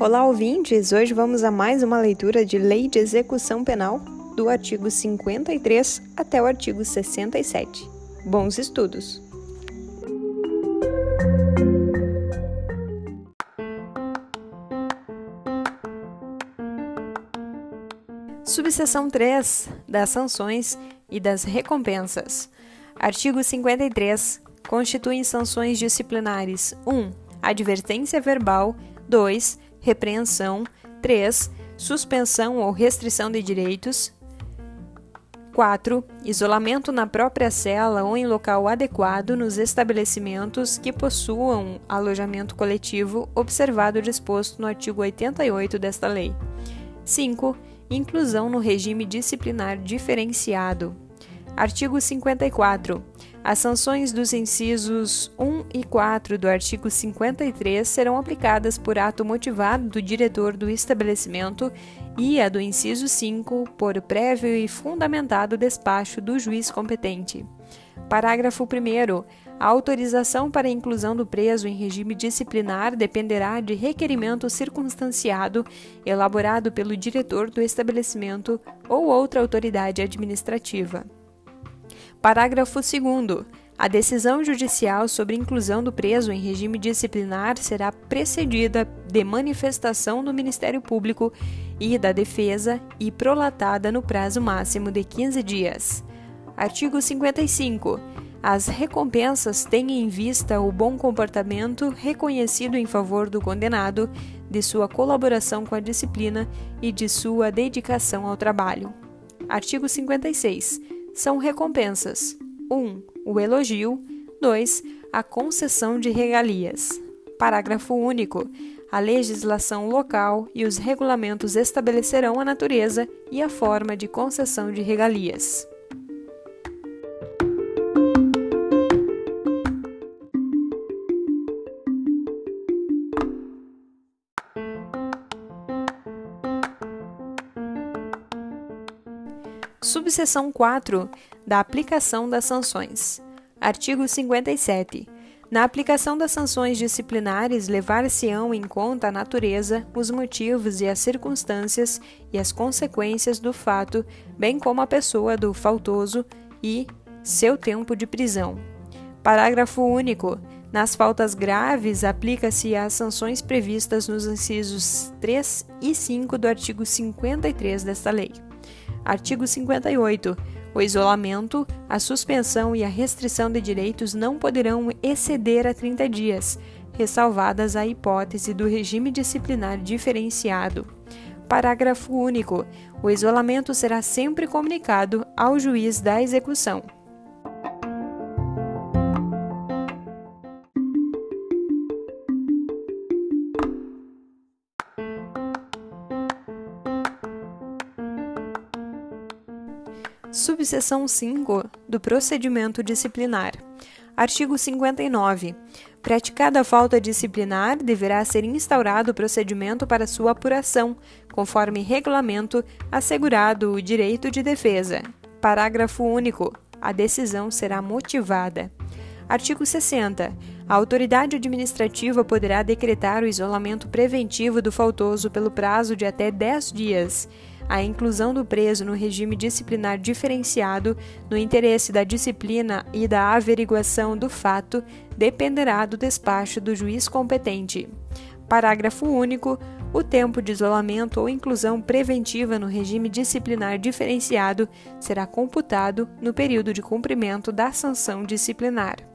Olá, ouvintes! Hoje vamos a mais uma leitura de Lei de Execução Penal, do artigo 53 até o artigo 67. Bons estudos! Subseção 3 das sanções e das recompensas. Artigo 53. Constituem sanções disciplinares: 1. Advertência verbal. 2. Repreensão. 3. Suspensão ou restrição de direitos. 4. Isolamento na própria cela ou em local adequado nos estabelecimentos que possuam alojamento coletivo, observado o disposto no artigo 88 desta lei. 5 Inclusão no regime disciplinar diferenciado. Artigo 54. As sanções dos incisos 1 e 4 do artigo 53 serão aplicadas por ato motivado do diretor do estabelecimento e a do inciso 5 por prévio e fundamentado despacho do juiz competente. Parágrafo 1. A autorização para a inclusão do preso em regime disciplinar dependerá de requerimento circunstanciado elaborado pelo diretor do estabelecimento ou outra autoridade administrativa. Parágrafo 2. A decisão judicial sobre inclusão do preso em regime disciplinar será precedida de manifestação do Ministério Público e da Defesa e prolatada no prazo máximo de 15 dias. Artigo 55. As recompensas têm em vista o bom comportamento reconhecido em favor do condenado, de sua colaboração com a disciplina e de sua dedicação ao trabalho. Artigo 56. São recompensas: 1. O elogio. 2. A concessão de regalias. Parágrafo único. A legislação local e os regulamentos estabelecerão a natureza e a forma de concessão de regalias. Subseção 4 da aplicação das sanções. Artigo 57. Na aplicação das sanções disciplinares, levar-se-ão em conta a natureza, os motivos e as circunstâncias e as consequências do fato, bem como a pessoa do faltoso e seu tempo de prisão. Parágrafo único. Nas faltas graves, aplica-se as sanções previstas nos incisos 3 e 5 do artigo 53 desta lei. Artigo 58. O isolamento, a suspensão e a restrição de direitos não poderão exceder a 30 dias, ressalvadas a hipótese do regime disciplinar diferenciado. Parágrafo único. O isolamento será sempre comunicado ao juiz da execução. Subseção 5 do Procedimento Disciplinar. Artigo 59. Praticada a falta disciplinar, deverá ser instaurado o procedimento para sua apuração, conforme regulamento, assegurado o direito de defesa. Parágrafo único. A decisão será motivada. Artigo 60. A autoridade administrativa poderá decretar o isolamento preventivo do faltoso pelo prazo de até 10 dias a inclusão do preso no regime disciplinar diferenciado, no interesse da disciplina e da averiguação do fato, dependerá do despacho do juiz competente. Parágrafo único. O tempo de isolamento ou inclusão preventiva no regime disciplinar diferenciado será computado no período de cumprimento da sanção disciplinar.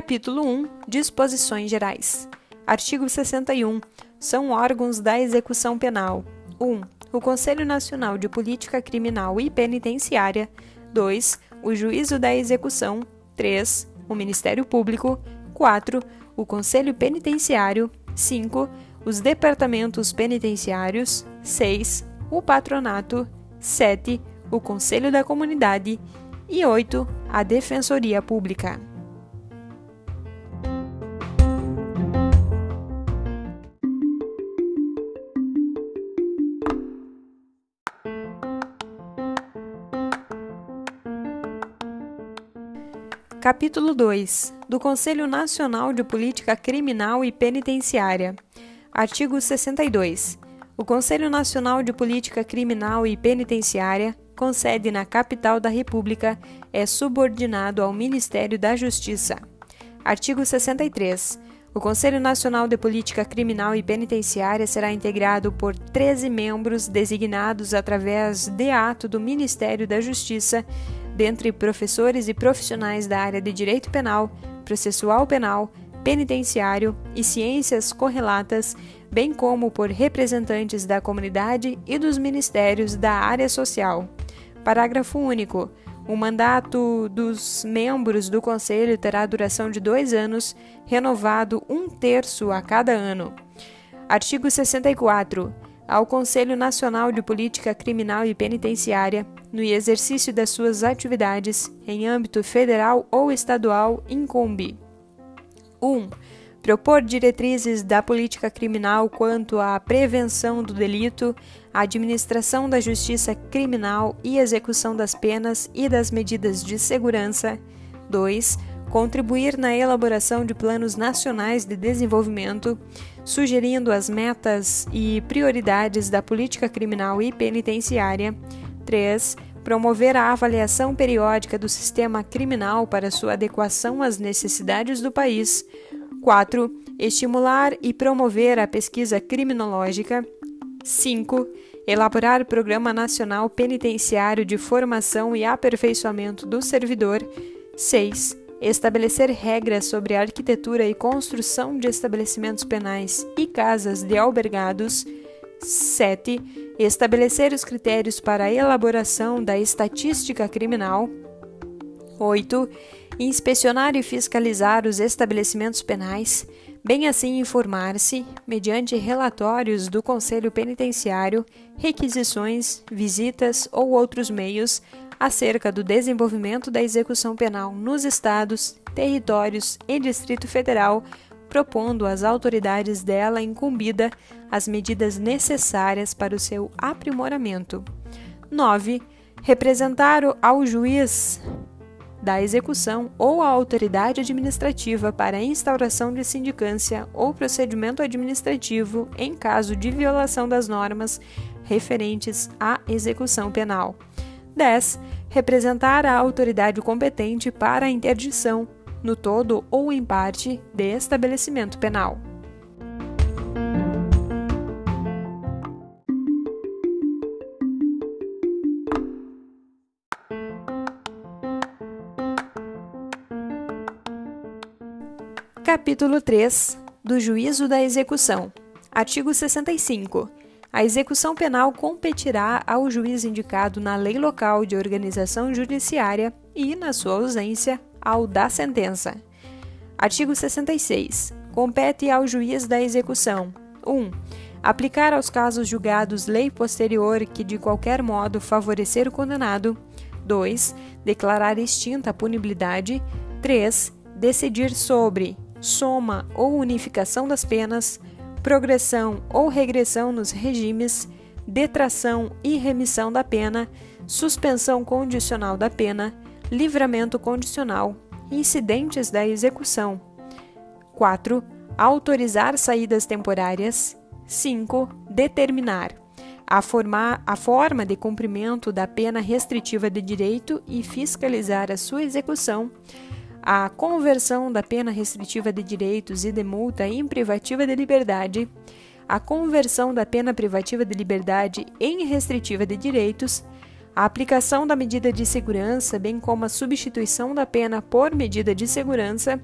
Capítulo 1 Disposições Gerais. Artigo 61. São órgãos da execução penal: 1. O Conselho Nacional de Política Criminal e Penitenciária. 2. O Juízo da Execução. 3. O Ministério Público. 4. O Conselho Penitenciário. 5. Os Departamentos Penitenciários. 6. O Patronato. 7. O Conselho da Comunidade. E 8. A Defensoria Pública. Capítulo 2 do Conselho Nacional de Política Criminal e Penitenciária. Artigo 62. O Conselho Nacional de Política Criminal e Penitenciária, com sede na capital da República, é subordinado ao Ministério da Justiça. Artigo 63. O Conselho Nacional de Política Criminal e Penitenciária será integrado por 13 membros designados através de ato do Ministério da Justiça dentre professores e profissionais da área de direito penal, processual penal, penitenciário e ciências correlatas, bem como por representantes da comunidade e dos ministérios da área social. Parágrafo único. O mandato dos membros do Conselho terá duração de dois anos, renovado um terço a cada ano. Artigo 64 ao Conselho Nacional de Política Criminal e Penitenciária, no exercício das suas atividades em âmbito federal ou estadual, incumbe: 1. propor diretrizes da política criminal quanto à prevenção do delito, administração da justiça criminal e execução das penas e das medidas de segurança. 2 contribuir na elaboração de planos nacionais de desenvolvimento, sugerindo as metas e prioridades da política criminal e penitenciária. 3. Promover a avaliação periódica do sistema criminal para sua adequação às necessidades do país. 4. Estimular e promover a pesquisa criminológica. 5. Elaborar Programa Nacional Penitenciário de Formação e Aperfeiçoamento do Servidor. 6 estabelecer regras sobre a arquitetura e construção de estabelecimentos penais e casas de albergados. 7. Estabelecer os critérios para a elaboração da estatística criminal. 8. Inspecionar e fiscalizar os estabelecimentos penais, bem assim informar-se, mediante relatórios do Conselho Penitenciário, requisições, visitas ou outros meios, acerca do desenvolvimento da execução penal nos estados, territórios e Distrito Federal, propondo às autoridades dela incumbida as medidas necessárias para o seu aprimoramento. 9. Representar ao juiz da execução ou à autoridade administrativa para a instauração de sindicância ou procedimento administrativo em caso de violação das normas referentes à execução penal. 10. Representar a autoridade competente para a interdição, no todo ou em parte, de estabelecimento penal. Capítulo 3 do Juízo da Execução. Artigo 65. A execução penal competirá ao juiz indicado na lei local de organização judiciária e, na sua ausência, ao da sentença. Artigo 66. Compete ao juiz da execução: 1. aplicar aos casos julgados lei posterior que de qualquer modo favorecer o condenado. 2. Declarar extinta a punibilidade. 3. Decidir sobre soma ou unificação das penas progressão ou regressão nos regimes, detração e remissão da pena, suspensão condicional da pena, livramento condicional, incidentes da execução. 4. Autorizar saídas temporárias. 5. Determinar a, formar, a forma de cumprimento da pena restritiva de direito e fiscalizar a sua execução a conversão da pena restritiva de direitos e de multa em privativa de liberdade, a conversão da pena privativa de liberdade em restritiva de direitos, a aplicação da medida de segurança, bem como a substituição da pena por medida de segurança,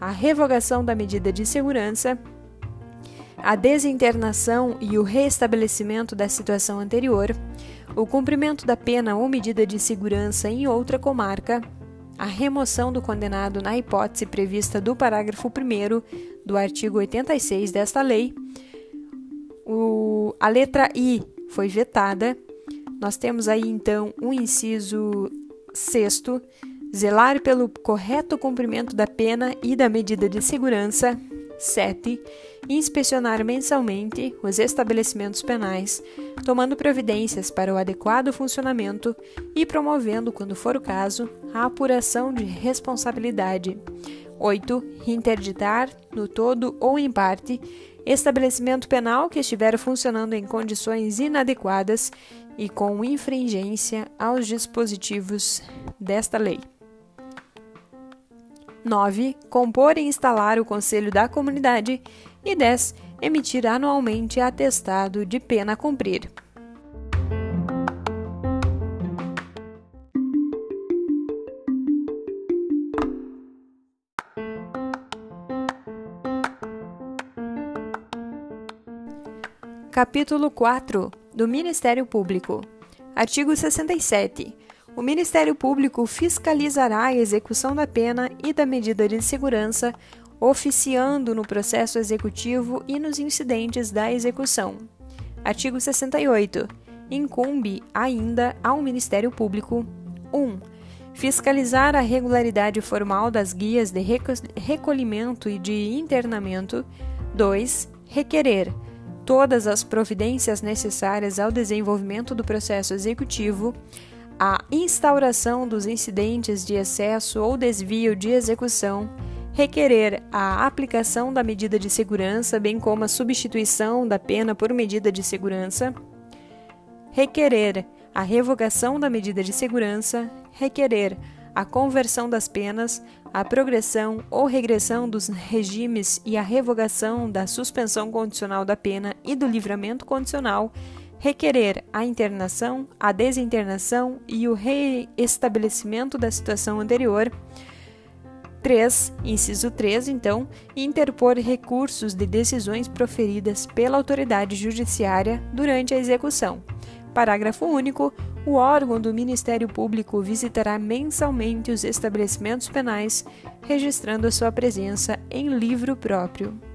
a revogação da medida de segurança, a desinternação e o reestabelecimento da situação anterior, o cumprimento da pena ou medida de segurança em outra comarca, a remoção do condenado na hipótese prevista do parágrafo 1 do artigo 86 desta lei. O, a letra I foi vetada. Nós temos aí então um inciso sexto, zelar pelo correto cumprimento da pena e da medida de segurança. 7. Inspecionar mensalmente os estabelecimentos penais, tomando providências para o adequado funcionamento e promovendo, quando for o caso, a apuração de responsabilidade. 8. Interditar, no todo ou em parte, estabelecimento penal que estiver funcionando em condições inadequadas e com infringência aos dispositivos desta lei. 9. Compor e instalar o Conselho da Comunidade. E 10. Emitir anualmente atestado de pena a cumprir. Capítulo 4 do Ministério Público. Artigo 67. O Ministério Público fiscalizará a execução da pena e da medida de segurança, oficiando no processo executivo e nos incidentes da execução. Artigo 68. Incumbe ainda ao Ministério Público 1. Fiscalizar a regularidade formal das guias de recolhimento e de internamento. 2. Requerer todas as providências necessárias ao desenvolvimento do processo executivo a instauração dos incidentes de excesso ou desvio de execução, requerer a aplicação da medida de segurança, bem como a substituição da pena por medida de segurança, requerer a revogação da medida de segurança, requerer a conversão das penas, a progressão ou regressão dos regimes e a revogação da suspensão condicional da pena e do livramento condicional requerer a internação, a desinternação e o reestabelecimento da situação anterior. 3. Inciso 3, então, interpor recursos de decisões proferidas pela autoridade judiciária durante a execução. Parágrafo único. O órgão do Ministério Público visitará mensalmente os estabelecimentos penais, registrando a sua presença em livro próprio.